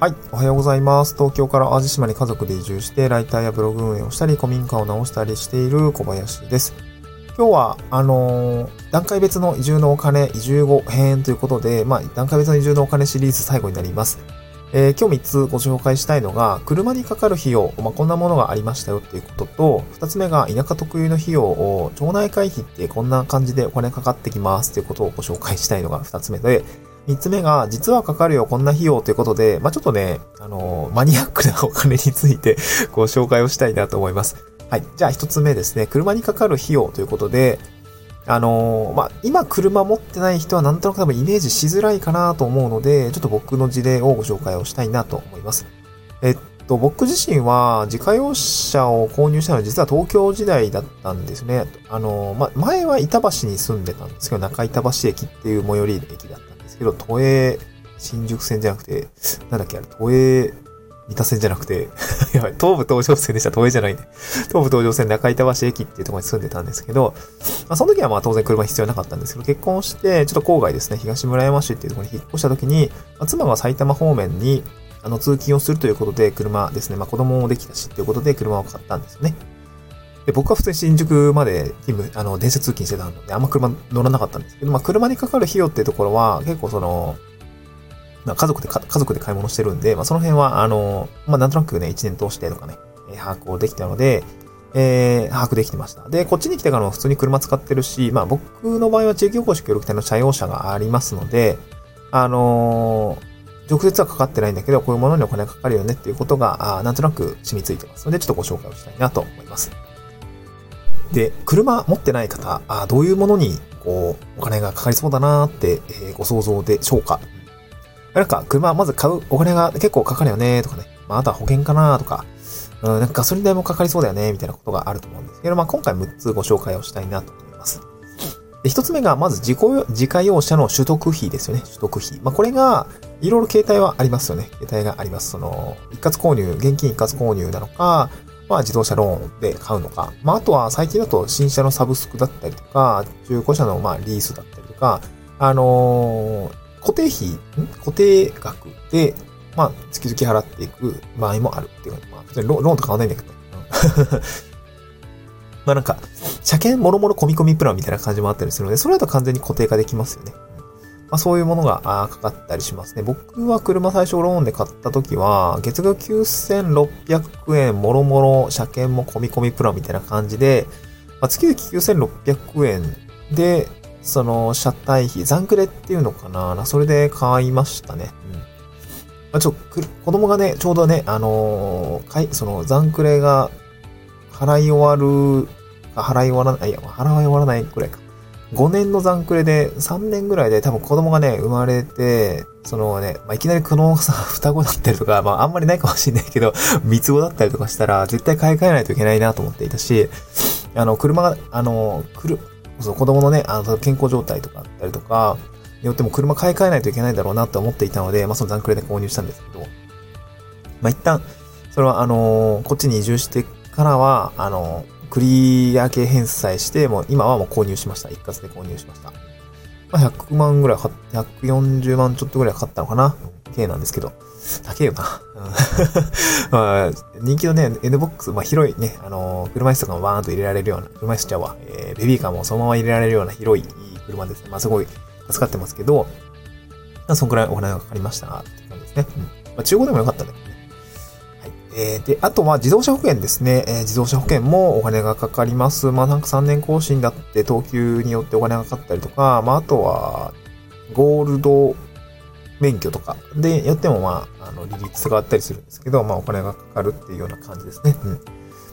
はい。おはようございます。東京から淡路島に家族で移住して、ライターやブログ運営をしたり、古民家を直したりしている小林です。今日は、あのー、段階別の移住のお金、移住後編ということで、まあ、段階別の移住のお金シリーズ最後になります。えー、今日3つご紹介したいのが、車にかかる費用、まあ、こんなものがありましたよっていうことと、2つ目が田舎特有の費用を、町内会費ってこんな感じでお金かかってきますっていうことをご紹介したいのが2つ目で、三つ目が、実はかかるよ、こんな費用ということで、まあ、ちょっとね、あのー、マニアックなお金について ご紹介をしたいなと思います。はい。じゃあ一つ目ですね。車にかかる費用ということで、あのー、まあ、今車持ってない人はなんとなく多分イメージしづらいかなと思うので、ちょっと僕の事例をご紹介をしたいなと思います。えっと、僕自身は自家用車を購入したのは実は東京時代だったんですね。あのー、まあ、前は板橋に住んでたんですけど、中板橋駅っていう最寄り駅だったけど、都営新宿線じゃなくて、なんだっけ、あれ、都営三田線じゃなくて やばい、東武東上線でした。都営じゃないんで。東武東上線中板橋駅っていうところに住んでたんですけど、まあ、その時はまあ当然車必要なかったんですけど、結婚して、ちょっと郊外ですね、東村山市っていうところに引っ越した時に、まあ、妻が埼玉方面に、あの、通勤をするということで、車ですね、まあ子供もできたしっていうことで車を買ったんですよね。で、僕は普通に新宿まで勤務、あの、電車通勤してたので、あんま車乗らなかったんですけど、まあ、車にかかる費用っていうところは、結構その、まあ、家族で、家族で買い物してるんで、まあ、その辺は、あの、まあ、なんとなくね、1年通してとかね、把握をできたので、えー、把握できてました。で、こっちに来てからも普通に車使ってるし、まあ、僕の場合は地域おこし協力隊の車用車がありますので、あのー直接はかかってないんだけど、こういうものにお金がかかるよねっていうことが、あなんとなく染みついてますので、ちょっとご紹介をしたいなと思います。で、車持ってない方、あどういうものに、こう、お金がかかりそうだなって、えー、ご想像でしょうか？なんか、車まず買うお金が結構かかるよねとかね。まあ、あとは保険かなとか、うん、なんかガソリン代もかかりそうだよねみたいなことがあると思うんですけど、まあ、今回6つご紹介をしたいなと思います。で、1つ目が、まず自己、自家用車の取得費ですよね。取得費。まあ、これが、いろいろ携帯はありますよね。携帯があります。その、一括購入、現金一括購入なのか、まあ自動車ローンで買うのか。まああとは最近だと新車のサブスクだったりとか、中古車のまあリースだったりとか、あのー、固定費、固定額で、まあ月々払っていく場合もあるっていうまあ別にローンと買わないんだけど、まあなんか、車検もろもろ込み込みプランみたいな感じもあったりするので、それだと完全に固定化できますよね。まあ、そういうものがかかったりしますね。僕は車最初ローンで買った時は、月額9600円、もろもろ車検も込み込みプランみたいな感じで、まあ、月々9600円で、その車体費、残クレっていうのかなそれで買いましたね。うん。まあ、ちょ、子供がね、ちょうどね、あのー、かい、その残クレが払い終わる、払い終わらない、いや、払い終わらないくらいか。5年の残クレで、3年ぐらいで多分子供がね、生まれて、そのね、まあ、いきなりこのさ、双子だったりとか、まあ、あんまりないかもしれないけど、三つ子だったりとかしたら、絶対買い替えないといけないなと思っていたし、あの、車が、あの、来る、そう、子供のね、あの、健康状態とかあったりとか、によっても車買い替えないといけないだろうなと思っていたので、まあ、その残クレで購入したんですけど、まあ、一旦、それは、あのこっちに移住してからは、あのクリア系返済して、もう今はもう購入しました。一括で購入しました。まあ、100万ぐらい、140万ちょっとぐらいかかったのかな？系なんですけど。高えよな。まあ、人気のね、N ボックス、まあ広いね、あのー、車椅子とかもバーンと入れられるような、車椅子ちゃうわ、えー、ベビーカーもそのまま入れられるような広い車ですね。まあすごい助かってますけど、まあ、そんくらいお金がかかりましたって感じですね。うん。まあ中古でもよかったんだけどえー、で、あとは自動車保険ですね。えー、自動車保険もお金がかかります。まあなんか3年更新だって等級によってお金がかかったりとか、まああとは、ゴールド免許とかでやってもまあ、あの、利率があったりするんですけど、まあお金がかかるっていうような感じですね。うん。ま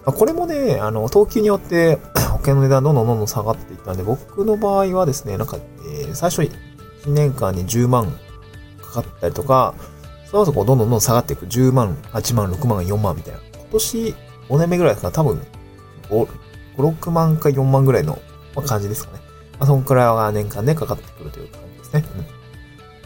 あ、これもね、あの、等級によって 保険の値段どんどんどんどん下がっていったんで、僕の場合はですね、なんか、えー、最初1年間に10万かかったりとか、その後こうどんどんどん下がっていく。10万、8万、6万、4万みたいな。今年5年目ぐらいですから多分5、5、6万か4万ぐらいの感じですかね。まあ、そんくらいは年間でかかってくるという感じですね。うん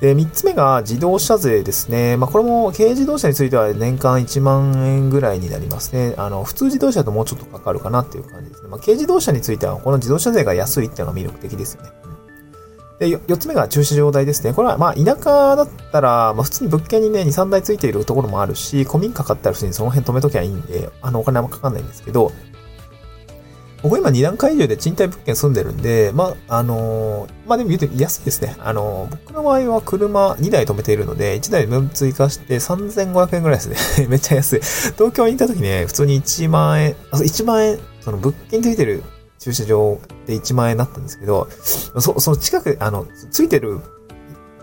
で、三つ目が自動車税ですね。まあ、これも軽自動車については年間1万円ぐらいになりますね。あの、普通自動車だともうちょっとかかるかなっていう感じですね。まあ、軽自動車についてはこの自動車税が安いっていうのが魅力的ですよね。で、4つ目が駐車場代ですね。これは、まあ、田舎だったら、まあ、普通に物件にね、2、3台ついているところもあるし、古民家買ったら普通にその辺止めときゃいいんで、あの、お金あんまかかんないんですけど、僕今2段階以上で賃貸物件住んでるんで、まあ、あのー、まあでも言うと安いですね。あのー、僕の場合は車2台止めているので、1台分追加して3500円ぐらいですね。めっちゃ安い。東京に行った時ね、普通に1万円、あ、1万円、その物件ついてる駐車場で1万円だったんですけど、そその近く、あの、ついてる、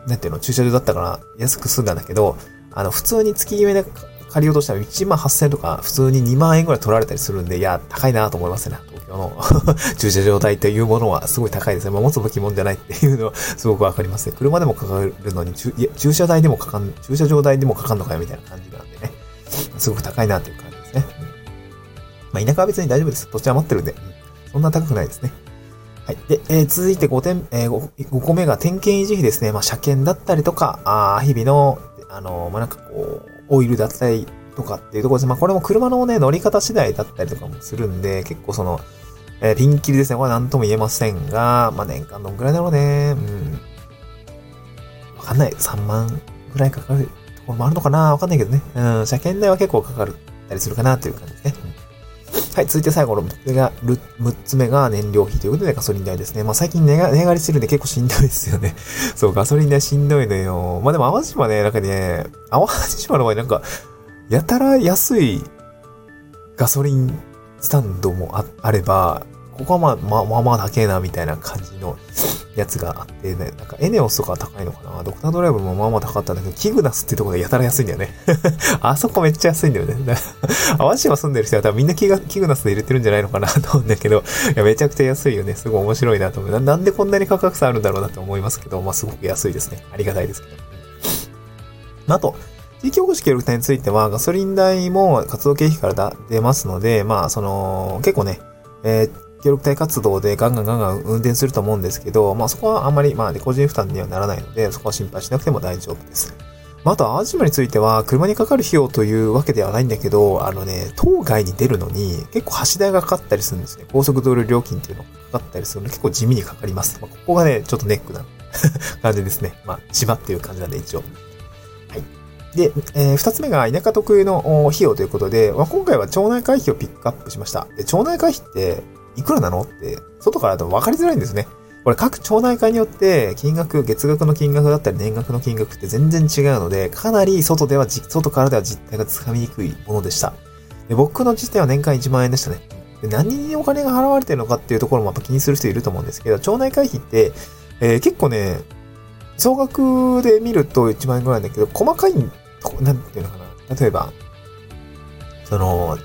なんていうの、駐車場だったから安く済んだんだけど、あの、普通に月決めで借りようとしたら1万8000円とか、普通に2万円ぐらい取られたりするんで、いや、高いなと思いますね。東京の 駐車場代というものはすごい高いですね。まあ、持つべきもんじゃないっていうのはすごくわかりますね。車でもかかるのに、駐車代でもかかん、駐車場代でもかかんのかよみたいな感じなんでね。すごく高いなっていう感じですね。まあ、田舎は別に大丈夫です。土地は持ってるんで。そんな高くないですね。はい。で、えー、続いて5点、えー5、5個目が点検維持費ですね。まあ、車検だったりとか、あ日々の、あのー、まあ、なんかこう、オイルだったりとかっていうところです。まあ、これも車のね、乗り方次第だったりとかもするんで、結構その、えー、ピンキリですね。これは何とも言えませんが、まあ、年間どんぐらいだろうね。うん。わかんない。3万ぐらいかかるところもあるのかなわかんないけどね。うん、車検代は結構かかるたりするかなという感じですね。はい、続いて最後の6つ目が、6つ目が燃料費ということでガソリン代ですね。まあ最近値上がりするんで結構しんどいですよね。そう、ガソリン代しんどいのよ。まあでも淡路島ね、なんかね、淡路島の場合なんか、やたら安いガソリンスタンドもああれば、ここはまあ、まあまあまあ高えな、みたいな感じのやつがあってね、なんかエネオスとか高いのかな？ドクタードライブもまあまあ高かったんだけど、キグナスっていうところでやたら安いんだよね。あそこめっちゃ安いんだよね。淡路島住んでる人は多分みんなキグキグナスで入れてるんじゃないのかなと思うんだけど、いや、めちゃくちゃ安いよね。すごい面白いなと思う。なんでこんなに価格差あるんだろうなと思いますけど、まあすごく安いですね。ありがたいですけど。あと、地域おこし協力隊については、ガソリン代も活動経費から出ますので、まあ、その、結構ね、えー協力隊活動でガンガンガンガン運転すると思うんですけど、まあそこはあんまり、まあ、個人負担にはならないので、そこは心配しなくても大丈夫です。まあ、あと、淡路島については、車にかかる費用というわけではないんだけど、あのね、当該に出るのに、結構橋代がかかったりするんですね。高速道路料金っていうのがかかったりするので、結構地味にかかります。まあ、ここがね、ちょっとネックな 感じですね。まあ、島っていう感じなんで、一応。はい。で、えー、二つ目が田舎特有の費用ということで、まあ、今回は町内会費をピックアップしました。で町内会費って、いくらなの？って、外からだと分かりづらいんですね。これ各町内会によって金額、月額の金額だったり年額の金額って全然違うので、かなり外では、外からでは実態がつかみにくいものでした。で僕の実態は年間1万円でしたね。で何にお金が払われてるのかっていうところもやっぱ気にする人いると思うんですけど、町内会費って、えー、結構ね、総額で見ると1万円ぐらいだけど、細かい、なんていうのかな。例えば、その、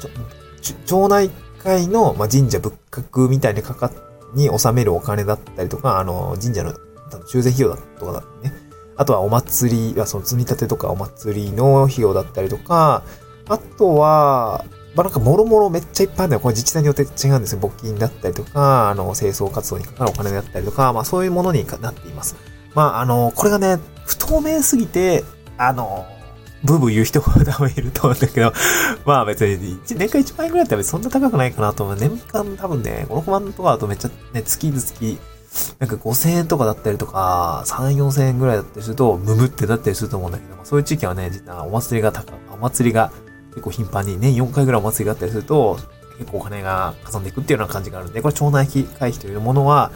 町内会の、まあ、神社仏閣みたいにかかに納めるお金だったりとか、あの、神社の修繕費用だとかだね。あとはお祭り、その積み立てとかお祭りの費用だったりとか、あとは、まあ、なんか、もろもろめっちゃいっぱいあるんだよ。これ自治体によって違うんですよ。募金だったりとか、あの、清掃活動にかかるお金だったりとか、まあ、そういうものになっています。まあ、あの、これがね、不透明すぎて、あの、ブーブー言う人も多分いると思うんだけど、まあ別に、年間1万円ぐらいってそんな高くないかなと思う。年間多分ね、5、6万とかだとめっちゃね、月々、なんか5000円とかだったりとか、3、4000円ぐらいだったりすると、ムムってなったりすると思うんだけど、そういう地域はね、実はお祭りが高お祭りが結構頻繁に年4回ぐらいお祭りがあったりすると、結構お金がかさんでいくっていうような感じがあるんで、これ町内会費というものは、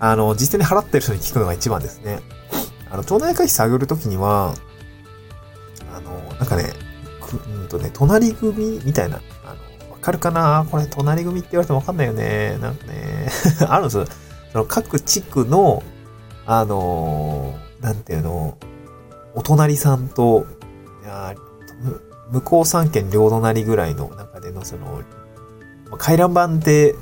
あの、実際に払ってる人に聞くのが一番ですね。あの、町内会費探るときには、なんかね、うんとね、隣組みたいな、あの、わかるかな？これ隣組って言われてもわかんないよね。なんかね、あるんですよ。その各地区の、あのー、なんていうの、お隣さんと、いや向こう三県両隣ぐらいの中でのその、回覧板って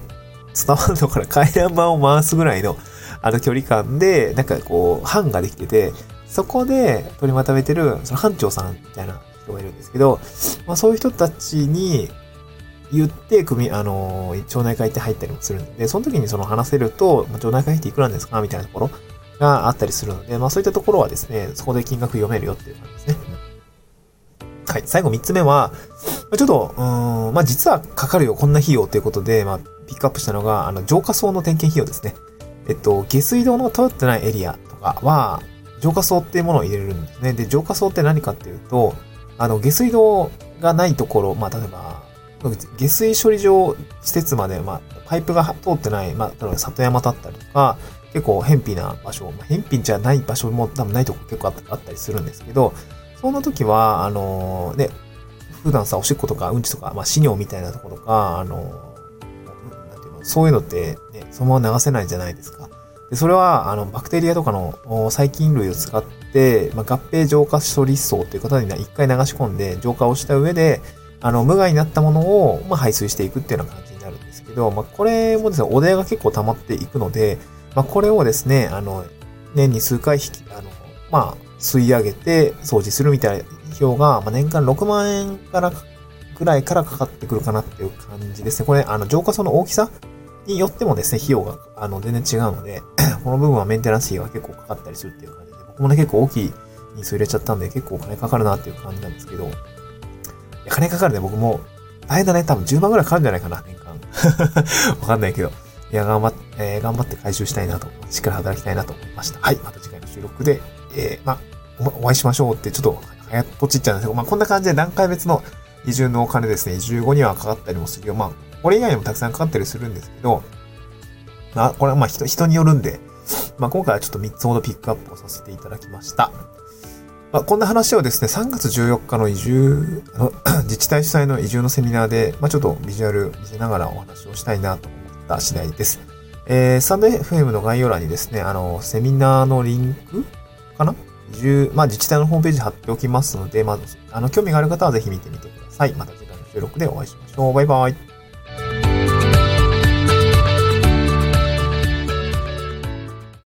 伝わるのから 回覧板を回すぐらいのあの距離感で、なんかこう、班ができてて、そこで取りまとめてる、その班長さんみたいな人がいるんですけど、まあそういう人たちに言って、組、あの、町内会って入ったりもするんで、その時にその話せると、町内会っていくらですか？みたいなところがあったりするので、まあそういったところはですね、そこで金額読めるよっていう感じですね。はい。最後3つ目は、ちょっと、うん、まあ実はかかるよ、こんな費用ということで、まあピックアップしたのが、あの、浄化層の点検費用ですね。えっと、下水道の通ってないエリアとかは、浄化層っていうものを入れるんですね。で、浄化層って何かっていうと、あの、下水道がないところ、まあ、例えば、下水処理場施設まで、まあ、パイプが通ってない、まあ、例えば里山だったりとか、結構偏僻な場所、まあ、偏僻じゃない場所も多分ないとこ結構あったりするんですけど、そんな時は、あのー、ね、普段さ、おしっことかうんちとか、まあ、死尿みたいなところとか、あの、なんていうの、そういうのって、ね、そのまま流せないじゃないですか。でそれは、あの、バクテリアとかの細菌類を使って、まあ、合併浄化処理層ということに一回流し込んで浄化をした上で、あの、無害になったものを、まあ、排水していくっていうような感じになるんですけど、まあ、これもですね、お題が結構溜まっていくので、まあ、これをですね、あの、年に数回引き、あの、まあ、吸い上げて掃除するみたいな費用が、まあ、年間6万円からぐらいからかかってくるかなっていう感じですね。これ、あの、浄化層の大きさによってもですね、費用が、あの、全然違うので、この部分はメンテナンス費が結構かかったりするっていう感じで、僕もね、結構大きいニース入れちゃったんで、結構お金かかるなっていう感じなんですけど、金かかるね、僕も。大変だね。多分10万ぐらいかかるんじゃないかな、年間。わかんないけど。いや、頑張って、えー、頑張って回収したいなと、しっかり働きたいなと思いました。はい。また次回の収録で、えー、まお、お会いしましょうって、ちょっと、早っとちっちゃうんですけど、まあ、こんな感じで段階別の移住のお金ですね、移住後にはかかったりもするよ。まあ、これ以外にもたくさんかかったりするんですけど、あ、これはまあ人、人によるんで、まあ、今回はちょっと3つほどピックアップをさせていただきました。まあ、こんな話をですね、3月14日の移住、の 自治体主催の移住のセミナーで、まあ、ちょっとビジュアル見せながらお話をしたいなと思った次第です。えー、スタンド FM の概要欄にですね、あの、セミナーのリンクかな？移住、まあ、自治体のホームページ貼っておきますので、まず、あの、興味がある方はぜひ見てみてください。また次回の収録でお会いしましょう。バイバイ。